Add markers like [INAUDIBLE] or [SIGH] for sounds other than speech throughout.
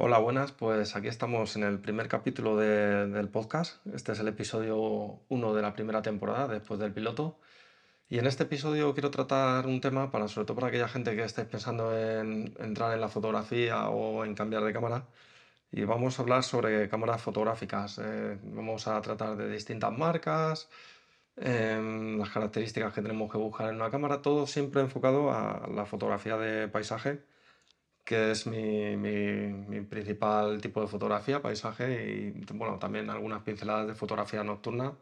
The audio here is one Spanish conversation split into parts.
Hola, buenas. Pues aquí estamos en el primer capítulo de- del podcast. Este es el episodio uno de la primera temporada, después del piloto. Y en este episodio quiero tratar un tema para, sobre todo para aquella gente que esté pensando en entrar en la fotografía o en cambiar de cámara. Y vamos a hablar sobre cámaras fotográficas. Eh, vamos a tratar de distintas marcas, em, las características que tenemos que buscar en una cámara, todo siempre enfocado a la fotografía de paisaje que es mi, principal tipo de fotografía, paisaje y bueno, también algunas pinceladas de fotografía nocturna,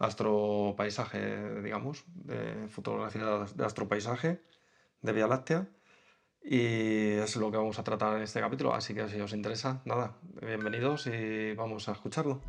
astropaisaje, digamos, de fotografía de astropaisaje de Vía Láctea. Y es lo que vamos a tratar en este capítulo, así que si os interesa, nada, bienvenidos y vamos a escucharlo.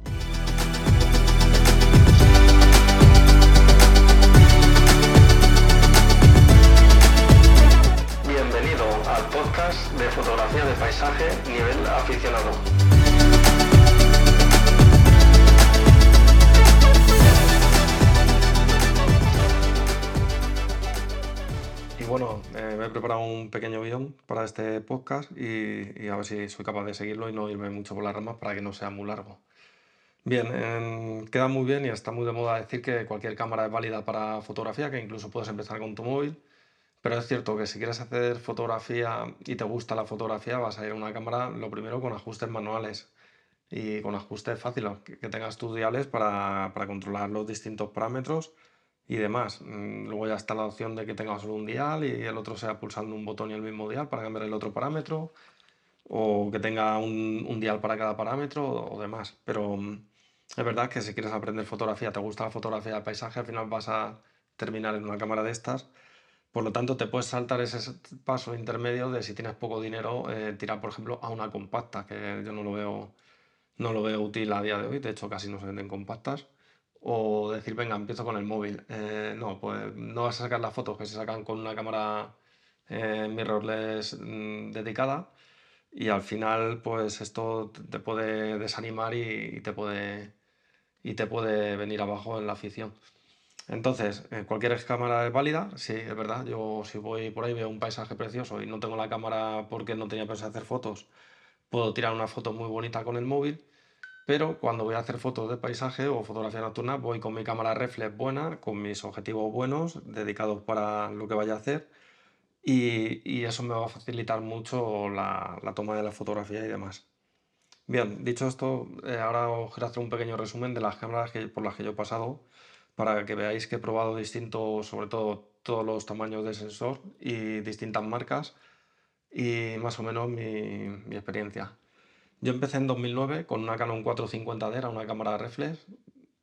Pequeño guion para este podcast y, y a ver si soy capaz de seguirlo y no irme mucho por las ramas para que no sea muy largo. Bien, em, queda muy bien y está muy de moda decir que cualquier cámara es válida para fotografía, que incluso puedes empezar con tu móvil. Pero es cierto que si quieres hacer fotografía y te gusta la fotografía, vas a ir a una cámara lo primero con ajustes manuales y con ajustes fáciles, que, que tengas tus diales para, para controlar los distintos parámetros y demás. Mm, Luego ya está la opción de que tengas solo un dial y el otro sea pulsando un botón y el mismo dial para cambiar el otro parámetro, o que tenga un, dial para cada parámetro o, demás. Pero mm, es verdad que si quieres aprender fotografía, te gusta la fotografía de paisaje, al final vas a terminar en una cámara de estas por lo tanto, te puedes saltar ese paso intermedio de si tienes poco dinero, eh, tirar, por ejemplo, a una compacta, que yo no lo veo, no lo veo útil a día de hoy, de hecho casi no se venden compactas. O decir, venga, empiezo con el móvil. Eh, no, pues no vas a sacar las fotos que se sacan con una cámara eh, mirrorless mm, dedicada y al final, pues esto te puede desanimar y, y te puede, y te puede venir abajo en la afición. Entonces, eh, cualquier cámara es válida, sí, es verdad. Yo si voy por ahí veo un paisaje precioso y no tengo la cámara porque no tenía pensado hacer fotos, puedo tirar una foto muy bonita con el móvil, pero cuando voy a hacer fotos de paisaje o fotografía nocturna, voy con mi cámara reflex buena, con mis objetivos buenos, dedicados para lo que vaya a hacer, y, eso me va a facilitar mucho la, toma de la fotografía y demás. Bien, dicho esto, eh, ahora os quiero hacer un pequeño resumen de las cámaras que- por las que yo he pasado para que veáis que he probado distintos, sobre todo todos los tamaños de sensor y distintas marcas y más o menos mi experiencia. Yo empecé en 2009 con una Canon 450D, era una cámara reflex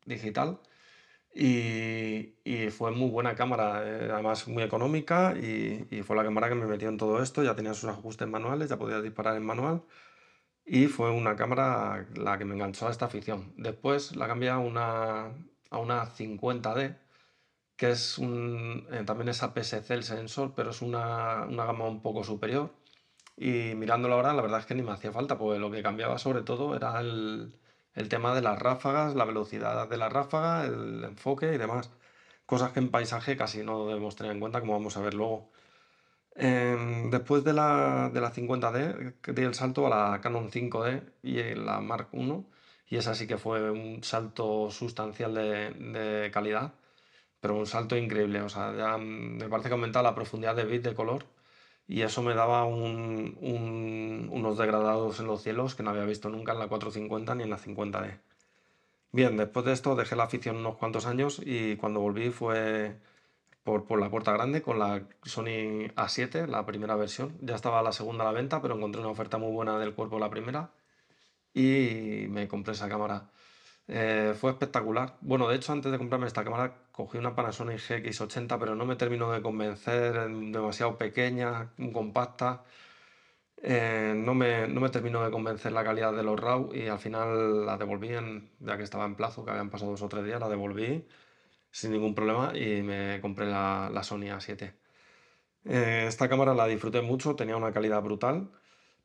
digital y, y fue muy buena cámara, eh, además muy económica y, y fue la cámara que me metió en todo esto, ya tenía sus ajustes manuales, ya podía disparar en manual y fue una cámara la que me enganchó a esta afición. Después la cambié a una, a una 50D, que es un, eh, también es APS-C el sensor, pero es una, una gama un poco superior. Y mirándolo ahora, la verdad es que ni me hacía falta, porque lo que cambiaba sobre todo era el, el tema de las ráfagas, la velocidad de la ráfaga, el enfoque y demás. Cosas que en paisaje casi no debemos tener en cuenta, como vamos a ver luego. Em, después de la, de la 50D, que di el salto a la Canon 5D y la Mark I, y esa sí que fue un salto sustancial de, de calidad, pero un salto increíble. O sea, ya mm, me parece que aumentaba la profundidad de bit de color y eso me daba un- un- unos degradados en los cielos que no había visto nunca en la 450 ni en la 50D. Bien, después de esto dejé la afición unos cuantos años y cuando volví fue por, por la puerta grande con la Sony A7, la primera versión. Ya estaba la segunda a la venta, pero encontré una oferta muy buena del cuerpo la primera y me compré esa cámara. Eh, fue espectacular. Bueno, de hecho, antes de comprarme esta cámara, cogí una Panasonic GX80, pero no me terminó de convencer, em, demasiado pequeña, compacta. Eh, no me, no me terminó de convencer la calidad de los RAW y al final la devolví, ya que estaba en plazo, que habían pasado dos o tres días, la devolví sin ningún problema y me compré la, la Sony A7. Eh, esta cámara la disfruté mucho, tenía una calidad brutal,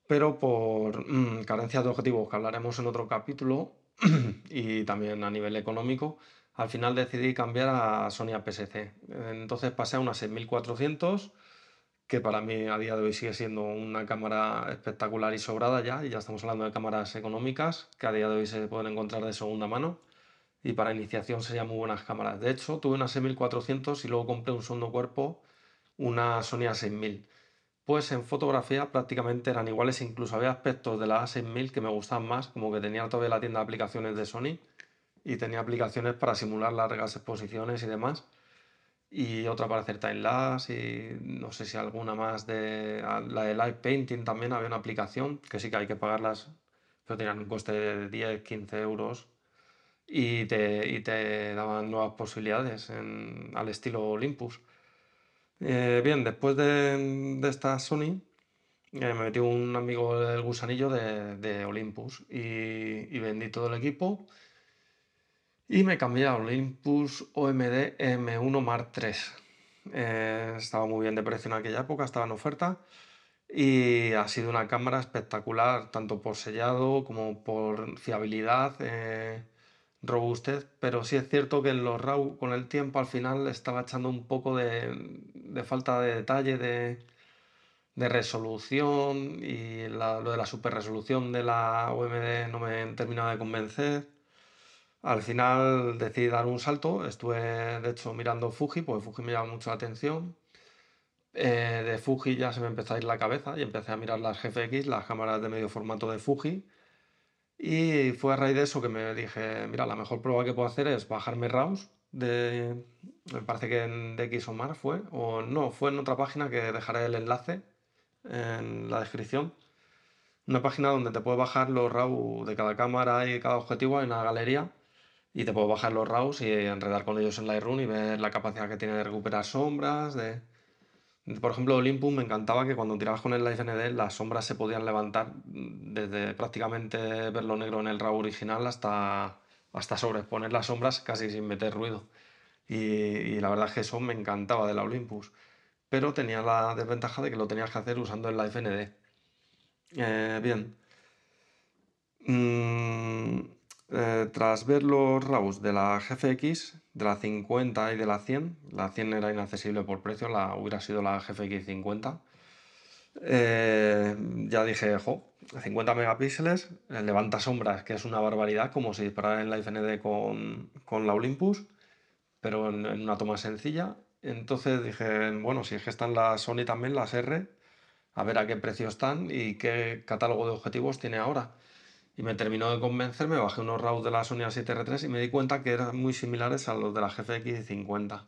pero por mm, carencias de objetivos que hablaremos en otro capítulo [CLEARS THROAT] y también a nivel económico, al final decidí cambiar a Sony APS-C. Entonces pasé a una 6400 que para mí a día de hoy sigue siendo una cámara espectacular y sobrada ya, y ya estamos hablando de cámaras económicas que a día de hoy se pueden encontrar de segunda mano y para iniciación serían muy buenas cámaras. De hecho, tuve una 6400 y luego compré un segundo cuerpo, una Sony A6000. Pues en fotografía prácticamente eran iguales, incluso había aspectos de la A6000 que me gustaban más, como que tenía todavía la tienda de aplicaciones de Sony y tenía aplicaciones para simular largas exposiciones y demás. Y otra para hacer timelapse y no sé si alguna más de la de live painting también había una aplicación que sí que hay que pagarlas, pero tenían un coste de 10, 15 euros y te, te daban nuevas posibilidades al estilo Olympus. Eh, bien, después de, esta Sony, eh, me metí un amigo del gusanillo de, Olympus y, vendí todo el equipo y me cambié a Olympus OMD M1 Mark III. Eh, estaba muy bien de precio en aquella época, estaba en oferta y ha sido una cámara espectacular, tanto por sellado como por fiabilidad robustez, pero sí es cierto que en los RAW con el tiempo al final estaba echando un poco de, falta de detalle, de, resolución y lo de la super resolución de la OMD no me terminaba de convencer. Al final decidí dar un salto, estuve de hecho mirando Fuji, porque Fuji me llama mucho la atención. Eh, de Fuji ya se me empezó a ir la cabeza y empecé a mirar las GFX, las cámaras de medio formato de Fuji y fue a raíz de eso que me dije, mira, la mejor prueba que puedo hacer es bajarme RAWs de, me parece que en DxOMark fue, o no, fue en otra página que dejaré el enlace en la descripción. Una página donde te puedes bajar los RAWs de cada cámara y cada objetivo en una galería y te puedes bajar los RAWs y enredar con ellos en Lightroom y ver la capacidad que tiene de recuperar sombras, de por ejemplo, Olympus me encantaba que cuando tirabas con el Live ND las sombras se podían levantar desde prácticamente verlo negro en el RAW original hasta, hasta sobreponer las sombras casi sin meter ruido. Y, la verdad es que eso me encantaba de la Olympus. Pero tenía la desventaja de que lo tenías que hacer usando el Live ND. Eh, bien. Mm, eh, tras ver los RAWs de la GFX, de la 50 y de la 100, la 100 era inaccesible por precio, la hubiera sido la GFX 50. Eh, ya dije, jo, 50 megapíxeles, eh, levanta sombras, que es una barbaridad, como si disparara en la FND con, con la Olympus, pero en, en, una toma sencilla. Entonces dije, bueno, si es que están las Sony también, las R, a ver a qué precio están y qué catálogo de objetivos tiene ahora y me terminó de convencer, me bajé unos RAWs de la Sony A7R3 y me di cuenta que eran muy similares a los de la GFX 50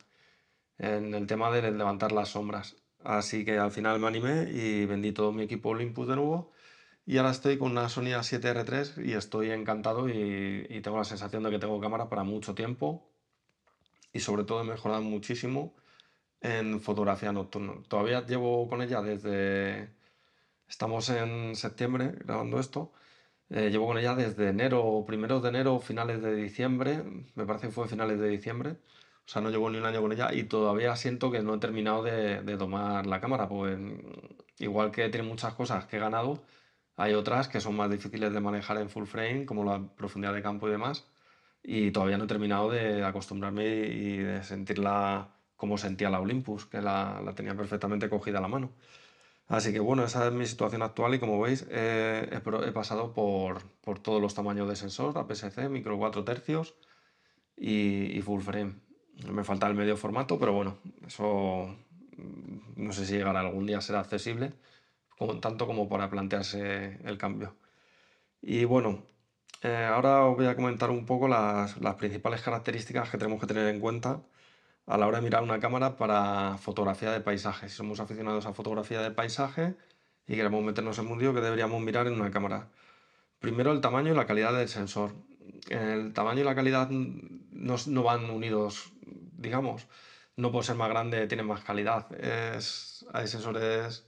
en el tema de levantar las sombras. Así que al final me animé y vendí todo mi equipo Olympus de nuevo y ahora estoy con una Sony A7R3 y estoy encantado y, y tengo la sensación de que tengo cámara para mucho tiempo y sobre todo he mejorado muchísimo en fotografía nocturna. Todavía llevo con ella desde... Estamos en septiembre grabando esto eh, llevo con ella desde enero, primeros de enero, finales de diciembre, me parece que fue finales de diciembre, o sea, no llevo ni un año con ella y todavía siento que no he terminado de, de tomar la cámara, pues igual que tiene muchas cosas que he ganado, hay otras que son más difíciles de manejar en full frame, como la profundidad de campo y demás, y todavía no he terminado de acostumbrarme y de sentirla como sentía la Olympus, que la, la tenía perfectamente cogida a la mano. Así que bueno, esa es mi situación actual y como veis eh, he, pasado por, todos los tamaños de sensor, APS-C, micro 4 tercios y, full frame. Me falta el medio formato, pero bueno, eso mm, no sé si llegará algún día a ser accesible, tanto como para plantearse el cambio. Y bueno, eh, ahora os voy a comentar un poco las principales características que tenemos que tener en cuenta a la hora de mirar una cámara para fotografía de paisaje. Si somos aficionados a fotografía de paisaje y queremos meternos en un mundo, que deberíamos mirar en una cámara? Primero el tamaño y la calidad del sensor. El tamaño y la calidad no, van unidos, digamos. No por ser más grande tiene más calidad. Es, hay sensores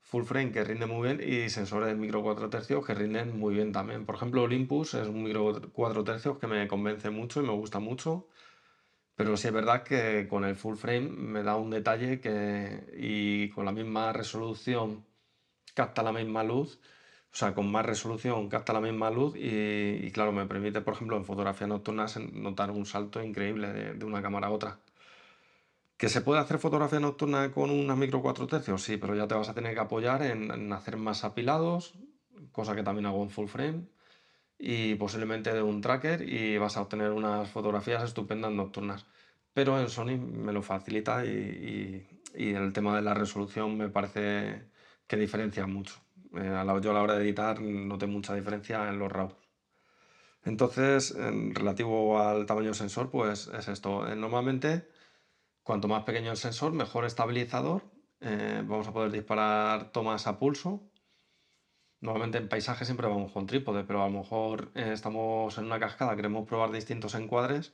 full frame que rinden muy bien y sensores micro 4 tercios que rinden muy bien también. Por ejemplo, Olympus es un micro 4 tercios que me convence mucho y me gusta mucho. Pero sí es verdad que con el full frame me da un detalle que y con la misma resolución capta la misma luz, o sea, con más resolución capta la misma luz y, claro, me permite, por ejemplo, en fotografía nocturna notar un salto increíble de, una cámara a otra. ¿Que se puede hacer fotografía nocturna con una micro 4 tercios? Sí, pero ya te vas a tener que apoyar en hacer más apilados, cosa que también hago en full frame, y posiblemente de un tracker y vas a obtener unas fotografías estupendas nocturnas. Pero en Sony me lo facilita y, y- el tema de la resolución me parece que diferencia mucho. Eh, yo a la hora de editar noté mucha diferencia en los RAW. Entonces, en relativo al tamaño del sensor, pues es esto. Eh, Normalmente, cuanto más pequeño el sensor, mejor estabilizador. Eh, vamos a poder disparar tomas a pulso. Normalmente en paisaje siempre vamos con trípode, pero a lo mejor eh, estamos en una cascada, queremos probar distintos encuadres.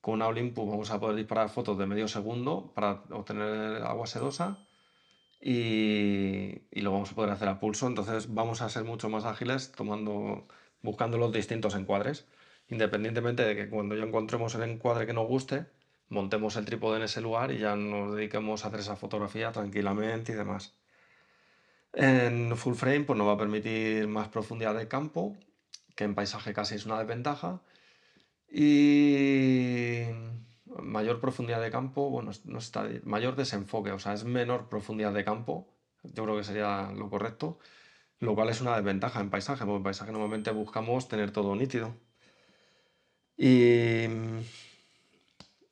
Con una Olympus vamos a poder disparar fotos de medio segundo para obtener agua sedosa y, y lo vamos a poder hacer a pulso. Entonces vamos a ser mucho más ágiles tomando, buscando los distintos encuadres. Independientemente de que cuando ya encontremos el encuadre que nos guste, montemos el trípode en ese lugar y ya nos dediquemos a hacer esa fotografía tranquilamente y demás. En full frame pues nos va a permitir más profundidad de campo, que en paisaje casi es una desventaja. Y mayor profundidad de campo, bueno, no está, mayor desenfoque, o sea, es menor profundidad de campo, yo creo que sería lo correcto, lo cual es una desventaja en paisaje, porque en paisaje normalmente buscamos tener todo nítido. Y,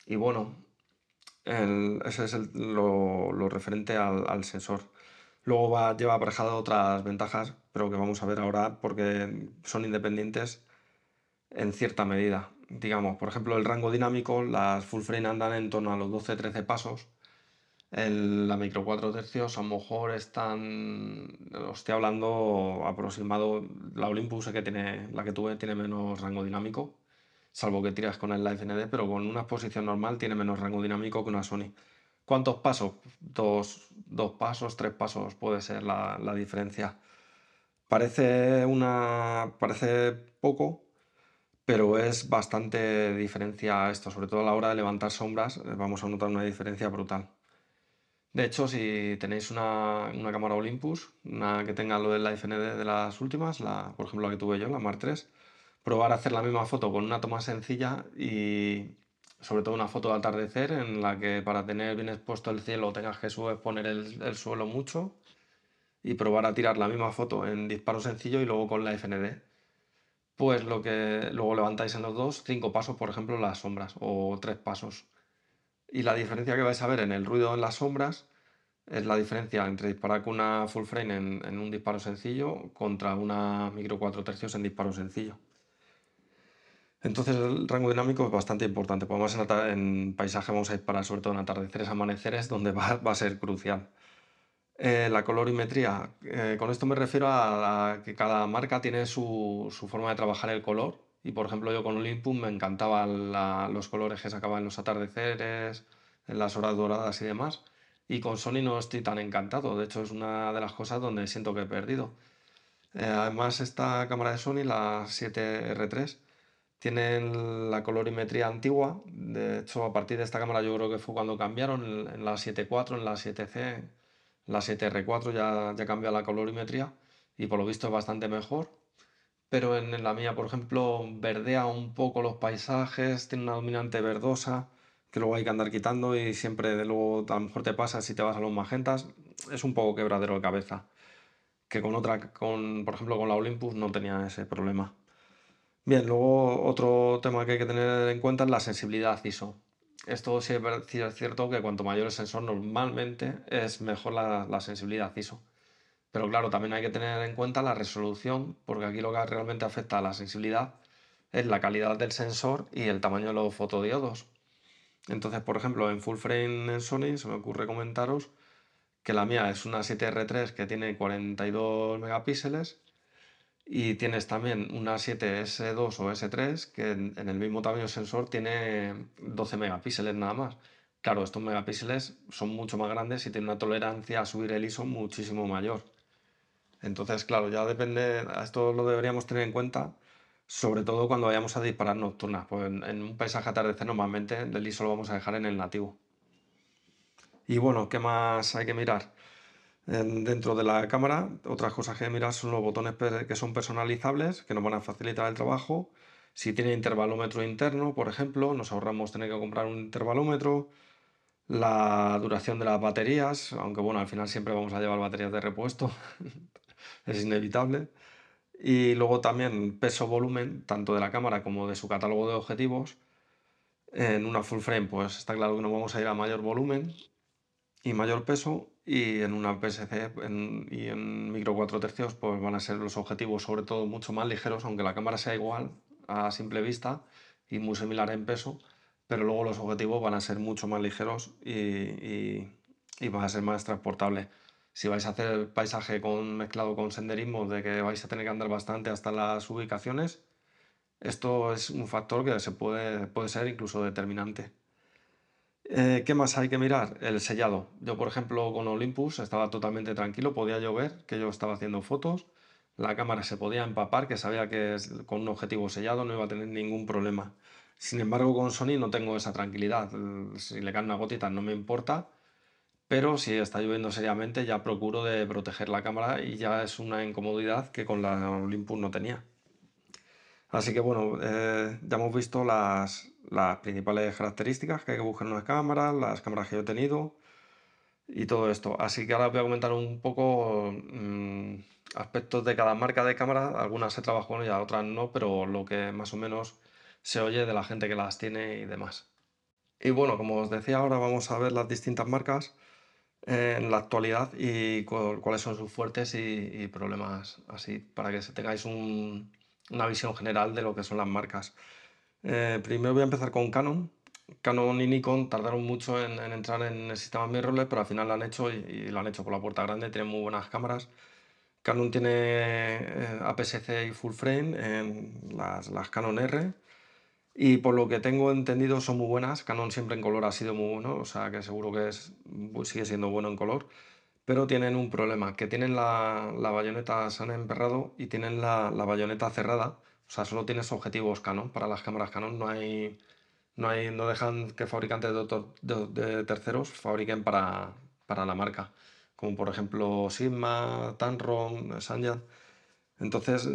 y bueno, el- ese es lo, referente al sensor. Luego va, lleva aparejado otras ventajas, pero que vamos a ver ahora porque son independientes en cierta medida. Digamos, por ejemplo, el rango dinámico, las full frame andan en torno a los 12-13 pasos. El- la micro 4 tercios a lo mejor están, os estoy hablando aproximado, la Olympus que tiene, la que tuve tiene menos rango dinámico, salvo que tiras con el Live ND, pero con una exposición normal tiene menos rango dinámico que una Sony. ¿Cuántos pasos? Dos, dos pasos, tres pasos puede ser la, la diferencia. Parece una, parece poco, pero es bastante diferencia esto, sobre todo a la hora de levantar sombras, eh, vamos a notar una diferencia brutal. De hecho, si tenéis una, una cámara Olympus, una que tenga lo del Live ND de las últimas, la, por ejemplo la que tuve yo, la Mark III, probar a hacer la misma foto con una toma sencilla y sobre todo una foto de atardecer en la que para tener bien expuesto el cielo tengas que subexponer el, el suelo mucho y probar a tirar la misma foto en disparo sencillo y luego con la FND. Pues lo que luego levantáis en los dos, cinco pasos, por ejemplo, las sombras o tres pasos. Y la diferencia que vais a ver en el ruido en las sombras es la diferencia entre disparar con una full frame en, en un disparo sencillo contra una micro 4 tercios en disparo sencillo. Entonces el rango dinámico es bastante importante. Podemos en, en paisaje vamos a disparar sobre todo en atardeceres, amaneceres, donde va, a ser crucial. Eh, la colorimetría, eh, con esto me refiero a, que cada marca tiene su, forma de trabajar el color. Y por ejemplo, yo con Olympus me encantaban los colores que sacaban en los atardeceres, en las horas doradas y demás. Y con Sony no estoy tan encantado. De hecho, es una de las cosas donde siento que he perdido. Eh, además, esta cámara de Sony, la 7R3, tiene el- la colorimetría antigua. De hecho, a partir de esta cámara yo creo que fue cuando cambiaron en, la 7.4, en la 7C, en la 7R4 ya, ya cambió la colorimetría y por lo visto es bastante mejor. Pero en, en la mía, por ejemplo, verdea un poco los paisajes, tiene una dominante verdosa que luego hay que andar quitando y siempre de luego a lo mejor te pasa si te vas a los magentas, es un poco quebradero de cabeza que con otra, con, por ejemplo, con la Olympus no tenía ese problema. Bien, luego otro tema que hay que tener en cuenta es la sensibilidad ISO. Esto sí es cierto que cuanto mayor el sensor normalmente es mejor la, la sensibilidad ISO. Pero claro, también hay que tener en cuenta la resolución, porque aquí lo que realmente afecta a la sensibilidad es la calidad del sensor y el tamaño de los fotodiodos. Entonces, por ejemplo, en full frame en Sony se me ocurre comentaros que la mía es una 7R3 que tiene 42 megapíxeles y tienes también una 7S2 o S3 que en, el mismo tamaño sensor tiene 12 megapíxeles nada más. Claro, estos megapíxeles son mucho más grandes y tienen una tolerancia a subir el ISO muchísimo mayor. Entonces, claro, ya depende, esto lo deberíamos tener en cuenta, sobre todo cuando vayamos a disparar nocturnas, pues en, en un paisaje atardecer normalmente el ISO lo vamos a dejar en el nativo. Y bueno, ¿qué más hay que mirar? En- dentro de la cámara, otras cosas que mirar son los botones que son personalizables, que nos van a facilitar el trabajo. Si tiene intervalómetro interno, por ejemplo, nos ahorramos tener que comprar un intervalómetro. La duración de las baterías, aunque bueno, al final siempre vamos a llevar baterías de repuesto, [LAUGHS] es inevitable. Y luego también peso-volumen, tanto de la cámara como de su catálogo de objetivos. En una full frame, pues está claro que no vamos a ir a mayor volumen y mayor peso. Y en una PSC y en micro 4 tercios, pues van a ser los objetivos sobre todo mucho más ligeros, aunque la cámara sea igual a simple vista y muy similar en peso, pero luego los objetivos van a ser mucho más ligeros y, y, van a ser más transportables. Si vais a hacer paisaje con, mezclado con senderismo, de que vais a tener que andar bastante hasta las ubicaciones, esto es un factor que se puede, puede ser incluso determinante. Eh, ¿qué más hay que mirar? El sellado. Yo, por ejemplo, con Olympus estaba totalmente tranquilo, podía llover, que yo estaba haciendo fotos, la cámara se podía empapar, que sabía que con un objetivo sellado no iba a tener ningún problema. Sin embargo, con Sony no tengo esa tranquilidad. Si le cae una gotita no me importa, pero si está lloviendo seriamente ya procuro de proteger la cámara y ya es una incomodidad que con la Olympus no tenía. Así que bueno, eh, ya hemos visto las, principales características que hay que buscar en una cámara, las cámaras que yo he tenido y todo esto. Así que ahora voy a comentar un poco mm, aspectos de cada marca de cámara. Algunas se con ellas, otras no, pero lo que más o menos se oye de la gente que las tiene y demás. Y bueno, como os decía, ahora vamos a ver las distintas marcas en la actualidad y cuáles son sus fuertes y, problemas, así, para que tengáis una visión general de lo que son las marcas. Eh, primero voy a empezar con Canon. Canon y Nikon tardaron mucho en, entrar en el sistema mirrorless, pero al final lo han hecho y, lo han hecho por la puerta grande, tienen muy buenas cámaras. Canon tiene eh, APS-C y full frame en las, las Canon R y por lo que tengo entendido son muy buenas. Canon siempre en color ha sido muy bueno, o sea que seguro que es, sigue siendo bueno en color. Pero tienen un problema, que tienen la, bayoneta, se han emperrado y tienen la, bayoneta cerrada o sea, solo tienes objetivos Canon. Para las cámaras Canon no hay. No, hay, no dejan que fabricantes de, terceros fabriquen para, la marca. Como por ejemplo Sigma, Tamron, Sanyan. Entonces,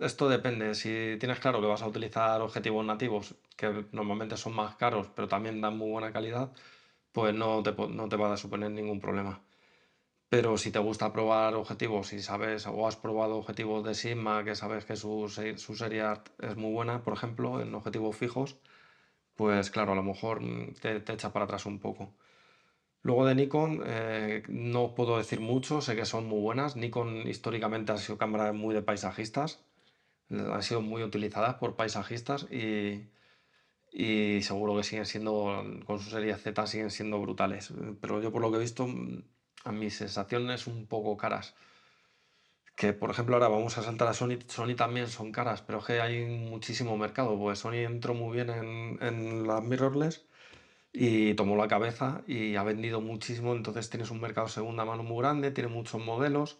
esto depende. Si tienes claro que vas a utilizar objetivos nativos, que normalmente son más caros, pero también dan muy buena calidad, pues no te, no te va a suponer ningún problema. Pero si te gusta probar objetivos, si sabes o has probado objetivos de Sigma, que sabes que su, su serie es muy buena, por ejemplo, en objetivos fijos, pues claro, a lo mejor mm, te, echa para atrás un poco. Luego de Nikon, eh, no puedo decir mucho, sé que son muy buenas. Nikon históricamente ha sido cámara muy de paisajistas, han sido muy utilizadas por paisajistas y, y seguro que siguen siendo, con su serie Z, siguen siendo brutales. Pero yo por lo que he visto mm, a mis sensaciones un poco caras. Que por ejemplo ahora vamos a saltar a Sony, Sony también son caras, pero que hay muchísimo mercado, pues Sony entró muy bien en, en las mirrorless y tomó la cabeza y ha vendido muchísimo, entonces tienes un mercado segunda mano muy grande, tiene muchos modelos,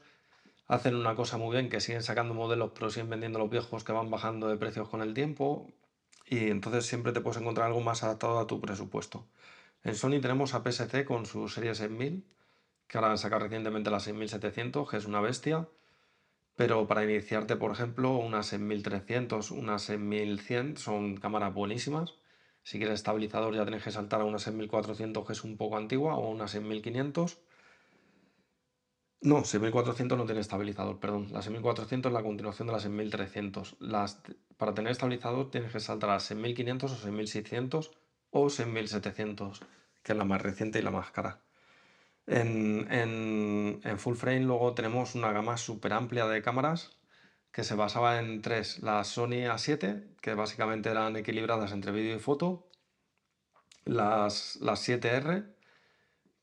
hacen una cosa muy bien, que siguen sacando modelos pero siguen vendiendo los viejos que van bajando de precios con el tiempo y entonces siempre te puedes encontrar algo más adaptado a tu presupuesto. En Sony tenemos a PSC con su serie 6000 que ahora han sacado recientemente la 6700, que es una bestia. Pero para iniciarte, por ejemplo, una 6300, una 6100 son cámaras buenísimas. Si quieres estabilizador ya tienes que saltar a una 6400 que es un poco antigua o una 6500. No, 6400 no tiene estabilizador, perdón. La 6400 es la continuación de la 6300. Las, para tener estabilizador tienes que saltar a 6500 o 6600 o 6700, que es la más reciente y la más cara. En, full frame luego tenemos una gama súper amplia de cámaras que se basaba en tres. La Sony A7, que básicamente eran equilibradas entre vídeo y foto. Las, las 7R,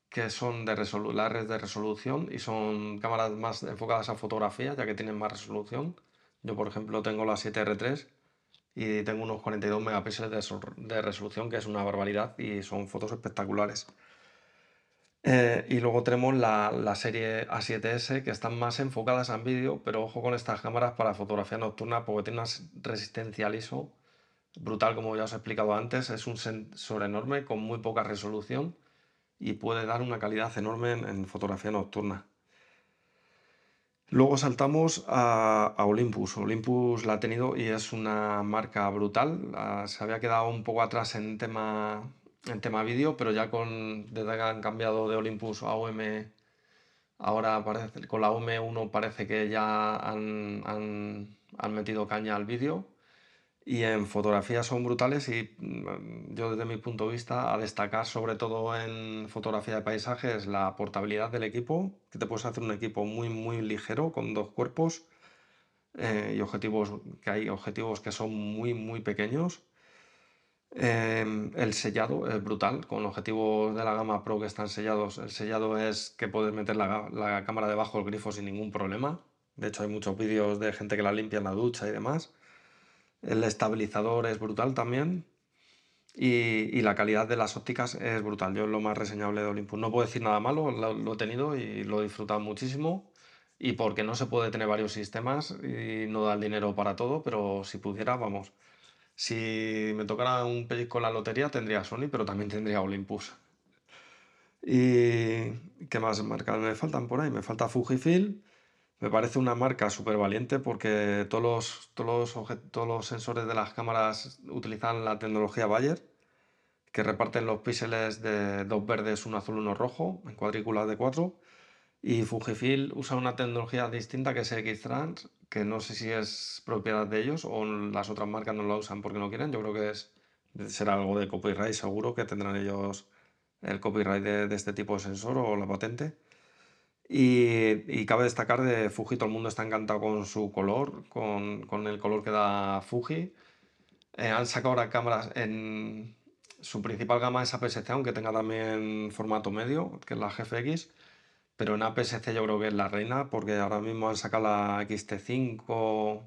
que son de la red de resolución y son cámaras más enfocadas a fotografía, ya que tienen más resolución. Yo, por ejemplo, tengo la 7R3 y tengo unos 42 megapíxeles de resolución, que es una barbaridad y son fotos espectaculares. Eh, y luego tenemos la, serie A7S que están más enfocadas en vídeo, pero ojo con estas cámaras para fotografía nocturna porque tiene una resistencia al ISO brutal, como ya os he explicado antes. Es un sensor enorme con muy poca resolución y puede dar una calidad enorme en, fotografía nocturna. Luego saltamos a, Olympus. Olympus la ha tenido y es una marca brutal. se había quedado un poco atrás en tema en tema vídeo, pero ya con, desde que han cambiado de Olympus a OM, ahora parece, con la OM1 parece que ya han, han- han metido caña al vídeo. Y en fotografía son brutales y mm, yo desde mi punto de vista a destacar sobre todo en fotografía de paisaje es la portabilidad del equipo, que te puedes hacer un equipo muy muy ligero con dos cuerpos eh, y objetivos que hay objetivos que son muy muy pequeños. Em, el sellado es brutal, con objetivos de la gama Pro que están sellados, el sellado es que puedes meter la, la cámara debajo del grifo sin ningún problema. De hecho hay muchos vídeos de gente que la limpia en la ducha y demás. El estabilizador es brutal también. Y, y la calidad de las ópticas es brutal. Yo es lo más reseñable de Olympus. No puedo decir nada malo, lo, lo he tenido y lo he disfrutado muchísimo. Y porque no se puede tener varios sistemas y no da el dinero para todo, pero si pudiera, vamos. Si me tocara un pellizco la lotería, tendría Sony, pero también tendría Olympus. ¿Y qué más marcas me faltan por ahí? Me falta Fujifilm. Me parece una marca súper valiente porque todos los, todos los, todos los sensores de las cámaras utilizan la tecnología Bayer, que reparten los píxeles de dos verdes, uno azul, uno rojo, en cuadrículas de cuatro. Y Fujifilm usa una tecnología distinta que es X-Trans, que no sé si es propiedad de ellos o las otras marcas no la usan porque no quieren. Yo creo que será algo de copyright, seguro que tendrán ellos el copyright de, este tipo de sensor o la patente. Y, cabe destacar de Fuji, todo el mundo está encantado con su color, con, con el color que da Fuji. Eh, han sacado ahora cámaras en su principal gama es APS-C, aunque tenga también formato medio, que es la GFX. Pero en APS-C yo creo que es la reina, porque ahora mismo han sacado la XT5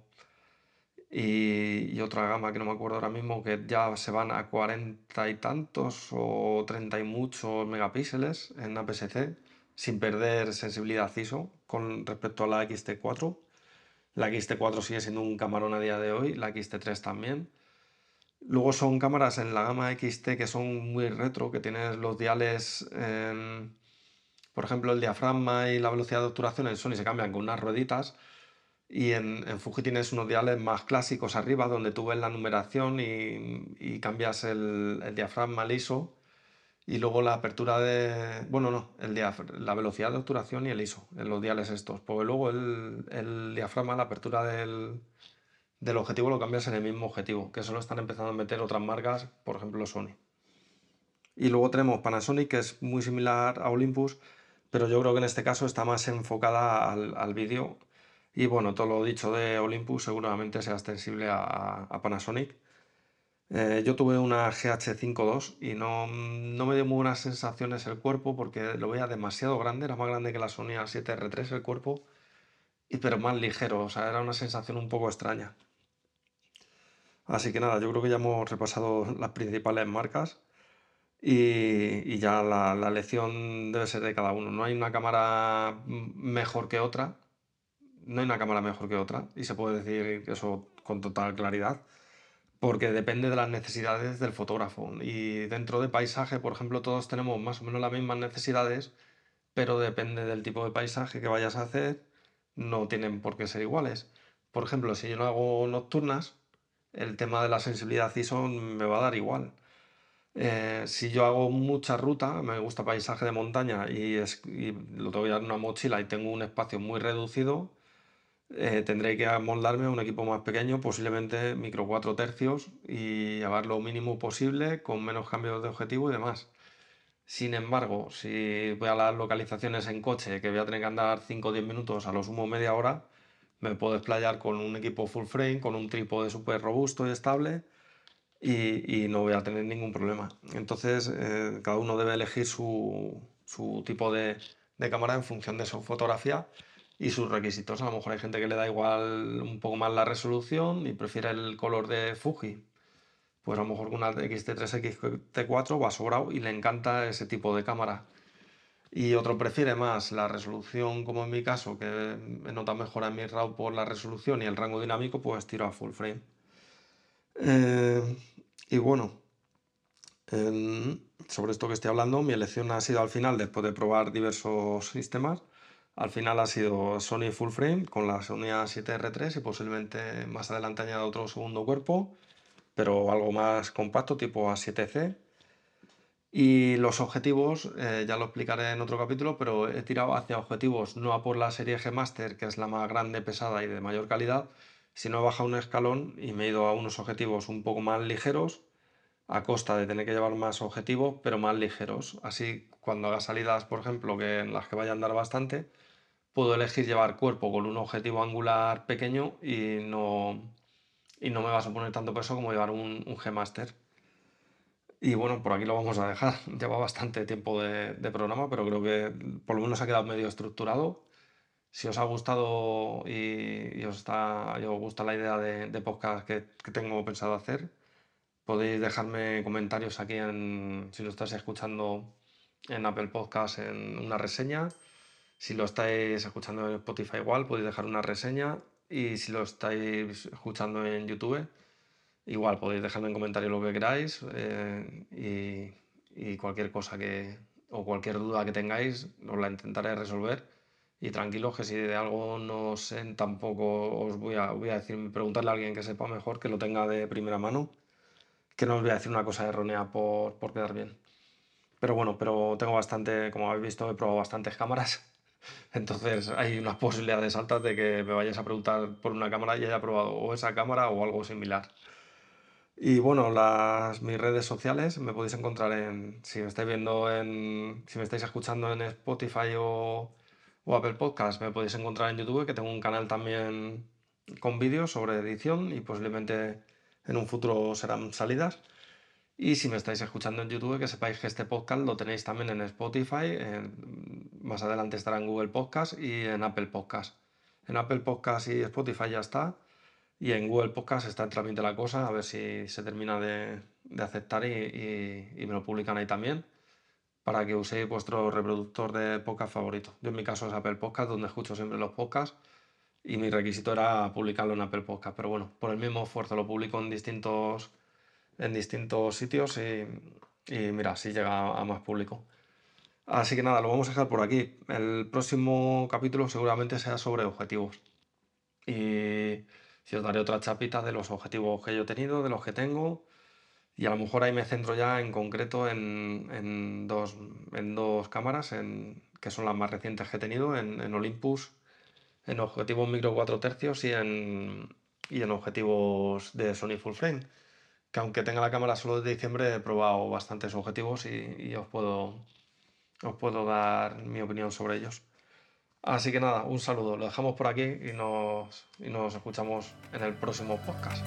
y, otra gama que no me acuerdo ahora mismo, que ya se van a 40 y tantos o 30 y muchos megapíxeles en APS-C, sin perder sensibilidad ISO con respecto a la XT4. La XT4 sigue siendo un camarón a día de hoy, la XT3 también. Luego son cámaras en la gama XT que son muy retro, que tienes los diales, por ejemplo, el diafragma y la velocidad de obturación en Sony se cambian con unas rueditas y en, en Fuji tienes unos diales más clásicos arriba donde tú ves la numeración y, y cambias el, el diafragma al ISO y luego la apertura de... Bueno, no, el la velocidad de obturación y el ISO en los diales estos. Porque luego el, el diafragma, la apertura del, del objetivo lo cambias en el mismo objetivo, que eso lo están empezando a meter otras marcas, por ejemplo Sony. Y luego tenemos Panasonic, que es muy similar a Olympus, pero yo creo que en este caso está más enfocada al, al vídeo. Y bueno, todo lo dicho de Olympus seguramente sea extensible a, a Panasonic. Eh, yo tuve una GH52 y no, no me dio muy buenas sensaciones el cuerpo porque lo veía demasiado grande, era más grande que la Sony A7R3 el cuerpo, y, pero más ligero, o sea, era una sensación un poco extraña. Así que nada, yo creo que ya hemos repasado las principales marcas y, ya la, la elección debe ser de cada uno. No hay una cámara mejor que otra, no hay una cámara mejor que otra y se puede decir eso con total claridad porque depende de las necesidades del fotógrafo. Y dentro de paisaje, por ejemplo, todos tenemos más o menos las mismas necesidades, pero depende del tipo de paisaje que vayas a hacer, no tienen por qué ser iguales. Por ejemplo, si yo no hago nocturnas, el tema de la sensibilidad ISO me va a dar igual. Eh, si yo hago mucha ruta, me gusta paisaje de montaña y, es, y lo tengo que llevar en una mochila y tengo un espacio muy reducido, eh, tendré que amoldarme a un equipo más pequeño, posiblemente micro 4 tercios, y llevar lo mínimo posible con menos cambios de objetivo y demás. Sin embargo, si voy a las localizaciones en coche, que voy a tener que andar 5 o 10 minutos, a lo sumo media hora, me puedo desplayar con un equipo full frame, con un trípode súper robusto y estable, y, no voy a tener ningún problema. Entonces, eh, cada uno debe elegir su, su tipo de, de cámara en función de su fotografía y sus requisitos. A lo mejor hay gente que le da igual un poco más la resolución y prefiere el color de Fuji. Pues a lo mejor con una X-T3, X-T4 va sobrado y le encanta ese tipo de cámara. Y otro prefiere más la resolución, como en mi caso, que me nota mejor en mi RAW por la resolución y el rango dinámico, pues tiro a full frame. Eh, y bueno, em, sobre esto que estoy hablando, mi elección ha sido al final, después de probar diversos sistemas, al final ha sido Sony Full Frame con la Sony A7R3 y posiblemente más adelante añada otro segundo cuerpo, pero algo más compacto, tipo A7C. Y los objetivos, eh, ya lo explicaré en otro capítulo, pero he tirado hacia objetivos no a por la serie G Master, que es la más grande, pesada y de mayor calidad, sino he bajado un escalón y me he ido a unos objetivos un poco más ligeros, a costa de tener que llevar más objetivos, pero más ligeros. Así, cuando haga salidas, por ejemplo, que en las que vaya a andar bastante, puedo elegir llevar cuerpo con un objetivo angular pequeño y no, y no me va a suponer tanto peso como llevar un, un G Master. Y bueno, por aquí lo vamos a dejar. [LAUGHS] Lleva bastante tiempo de, de programa, pero creo que por lo menos ha quedado medio estructurado. Si os ha gustado y, y os, está, y os gusta la idea de, de podcast que, que tengo pensado hacer, podéis dejarme comentarios aquí si lo estáis escuchando en Apple Podcast en una reseña. Si lo estáis escuchando en Spotify igual, podéis dejar una reseña. Y si lo estáis escuchando en YouTube, igual podéis dejarme en comentarios lo que queráis. eh, y, y cualquier cosa que, o cualquier duda que tengáis, os la intentaré resolver. Y tranquilos que si de algo no sé, tampoco os voy a, voy a decir, preguntarle a alguien que sepa mejor, que lo tenga de primera mano, que no os voy a decir una cosa errónea por, por quedar bien. Pero bueno, pero tengo bastante, como habéis visto, he probado bastantes cámaras. [LAUGHS] Entonces hay unas posibilidades altas de que me vayáis a preguntar por una cámara y haya probado o esa cámara o algo similar. Y bueno, las, mis redes sociales me podéis encontrar en, si me estáis viendo en, si me estáis escuchando en Spotify o, o Apple Podcast, me podéis encontrar en YouTube, que tengo un canal también con vídeos sobre edición y posiblemente en un futuro serán salidas. Y si me estáis escuchando en YouTube, que sepáis que este podcast lo tenéis también en Spotify, más adelante estará en Google Podcast y en Apple Podcast. En Apple Podcast y Spotify ya está. Y en Google Podcast está en trámite la cosa, a ver si se termina de, de aceptar y, y- y me lo publican ahí también, para que uséis vuestro reproductor de podcast favorito. Yo en mi caso es Apple Podcast, donde escucho siempre los podcasts, y mi requisito era publicarlo en Apple Podcast. Pero bueno, por el mismo esfuerzo lo publico en distintos, en distintos sitios y, mira, así llega a más público. Así que nada, lo vamos a dejar por aquí. El próximo capítulo seguramente sea sobre objetivos. Y si os daré otra chapita de los objetivos que yo he tenido, de los que tengo. Y a lo mejor ahí me centro ya en concreto en, en dos, en dos cámaras, en, que son las más recientes que he tenido, en, Olympus, en objetivos micro 4 tercios y en, y en objetivos de Sony Full Frame. Que aunque tenga la cámara solo desde diciembre, he probado bastantes objetivos y, y os puedo, os puedo dar mi opinión sobre ellos. Así que nada, un saludo, lo dejamos por aquí y nos, y nos escuchamos en el próximo podcast.